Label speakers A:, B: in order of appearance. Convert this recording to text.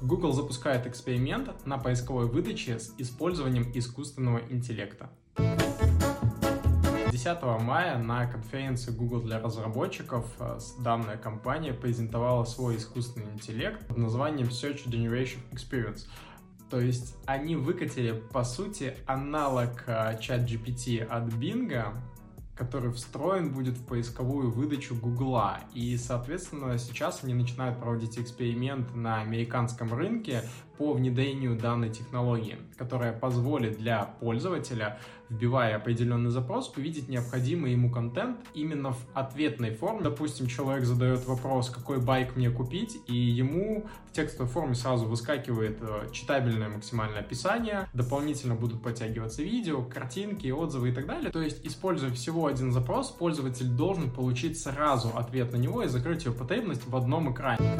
A: Google запускает эксперимент на поисковой выдаче с использованием искусственного интеллекта. 10 мая на конференции Google для разработчиков э, данная компания презентовала свой искусственный интеллект под названием Search Generation Experience. То есть они выкатили, по сути, аналог чат э, GPT от Bing, который встроен будет в поисковую выдачу Гугла. И, соответственно, сейчас они начинают проводить эксперимент на американском рынке по внедрению данной технологии, которая позволит для пользователя вбивая определенный запрос, увидеть необходимый ему контент именно в ответной форме. Допустим, человек задает вопрос, какой байк мне купить, и ему в текстовой форме сразу выскакивает э, читабельное максимальное описание, дополнительно будут подтягиваться видео, картинки, отзывы и так далее. То есть, используя всего один запрос, пользователь должен получить сразу ответ на него и закрыть его потребность в одном экране.